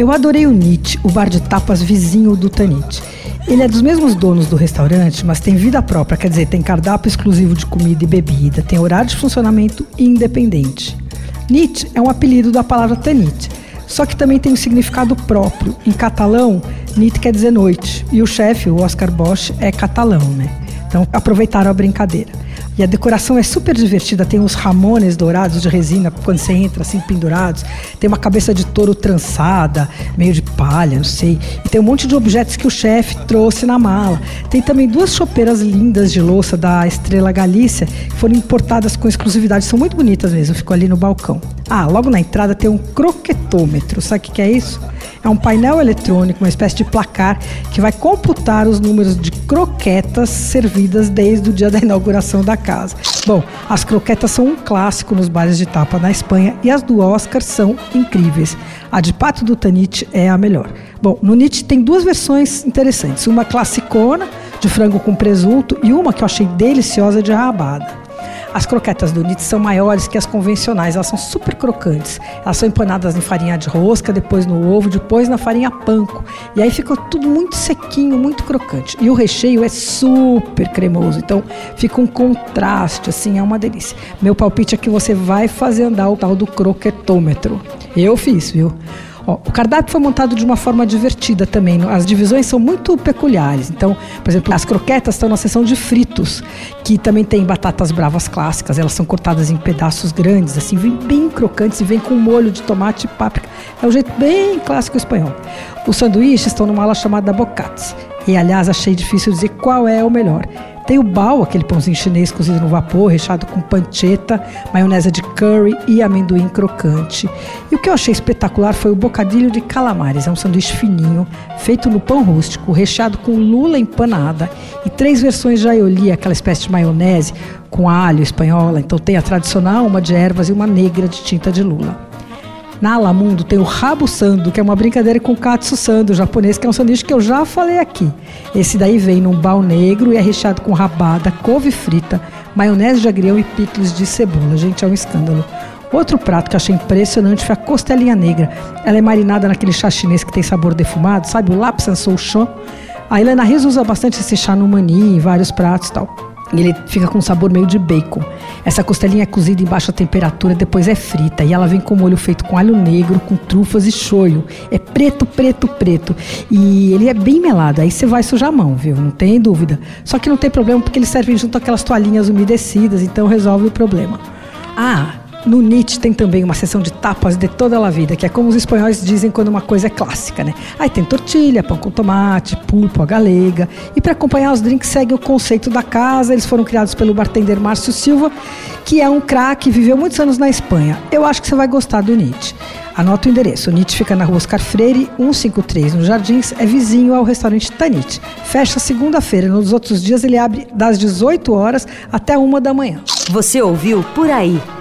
Eu adorei o Nietzsche, o bar de tapas vizinho do Tanit. Ele é dos mesmos donos do restaurante, mas tem vida própria, quer dizer, tem cardápio exclusivo de comida e bebida, tem horário de funcionamento independente. Nietzsche é um apelido da palavra Tanit, só que também tem um significado próprio. Em catalão, Nit quer dizer noite, e o chefe, o Oscar Bosch, é catalão, né? Então aproveitaram a brincadeira. E a decoração é super divertida, tem uns ramones dourados de resina quando você entra, assim, pendurados. Tem uma cabeça de touro trançada, meio de palha, não sei. E tem um monte de objetos que o chefe trouxe na mala. Tem também duas chopeiras lindas de louça da Estrela Galícia, que foram importadas com exclusividade. São muito bonitas mesmo, ficou ali no balcão. Ah, logo na entrada tem um Sabe o que é isso? É um painel eletrônico, uma espécie de placar que vai computar os números de croquetas servidas desde o dia da inauguração da casa. Bom, as croquetas são um clássico nos bares de tapa na Espanha e as do Oscar são incríveis. A de pato do Tanit é a melhor. Bom, no Nit tem duas versões interessantes, uma classicona de frango com presunto e uma que eu achei deliciosa de rabada. As croquetas do Nitz são maiores que as convencionais, elas são super crocantes. Elas são empanadas em farinha de rosca, depois no ovo, depois na farinha panko. E aí fica tudo muito sequinho, muito crocante. E o recheio é super cremoso, então fica um contraste, assim, é uma delícia. Meu palpite é que você vai fazer andar o tal do croquetômetro. Eu fiz, viu? Ó, o cardápio foi montado de uma forma divertida também. As divisões são muito peculiares. Então, por exemplo, as croquetas estão na seção de fritos, que também tem batatas bravas clássicas. Elas são cortadas em pedaços grandes, assim, bem crocantes e vem com molho de tomate e páprica. É um jeito bem clássico espanhol. Os sanduíches estão numa ala chamada bocates. E, aliás, achei difícil dizer qual é o melhor. Tem o bao, aquele pãozinho chinês cozido no vapor, recheado com panceta, maionese de curry e amendoim crocante. E o que eu achei espetacular foi o bocadilho de calamares. É um sanduíche fininho, feito no pão rústico, recheado com lula empanada e três versões de aioli, aquela espécie de maionese com alho espanhola. Então tem a tradicional, uma de ervas e uma negra de tinta de lula. Na Alamundo tem o rabo sando, que é uma brincadeira com katsu sando japonês, que é um sanduíche que eu já falei aqui. Esse daí vem num bal negro e é recheado com rabada, couve frita, maionese de agrião e picles de cebola. Gente, é um escândalo. Outro prato que eu achei impressionante foi a costelinha negra. Ela é marinada naquele chá chinês que tem sabor defumado, sabe? O lapsan souchon. A Helena Rios usa bastante esse chá no mani, em vários pratos e tal. E ele fica com um sabor meio de bacon. Essa costelinha é cozida em baixa temperatura, depois é frita. E ela vem com molho feito com alho negro, com trufas e shoyu. É preto, preto, preto. E ele é bem melado. Aí você vai sujar a mão, viu? Não tem dúvida. Só que não tem problema porque eles servem junto aquelas toalhinhas umedecidas, então resolve o problema. Ah, no Nietzsche tem também uma seção de tapas de toda a vida, que é como os espanhóis dizem quando uma coisa é clássica, né? Aí tem tortilha, pão com tomate, pulpo, a galega. E para acompanhar os drinks segue o conceito da casa. Eles foram criados pelo bartender Márcio Silva, que é um craque, viveu muitos anos na Espanha. Eu acho que você vai gostar do Nietzsche. Anota o endereço. O Nietzsche fica na rua Oscar Freire, 153, nos Jardins. É vizinho ao restaurante Tanit. Fecha segunda-feira. Nos outros dias ele abre das 18 horas até uma da manhã. Você ouviu Por Aí.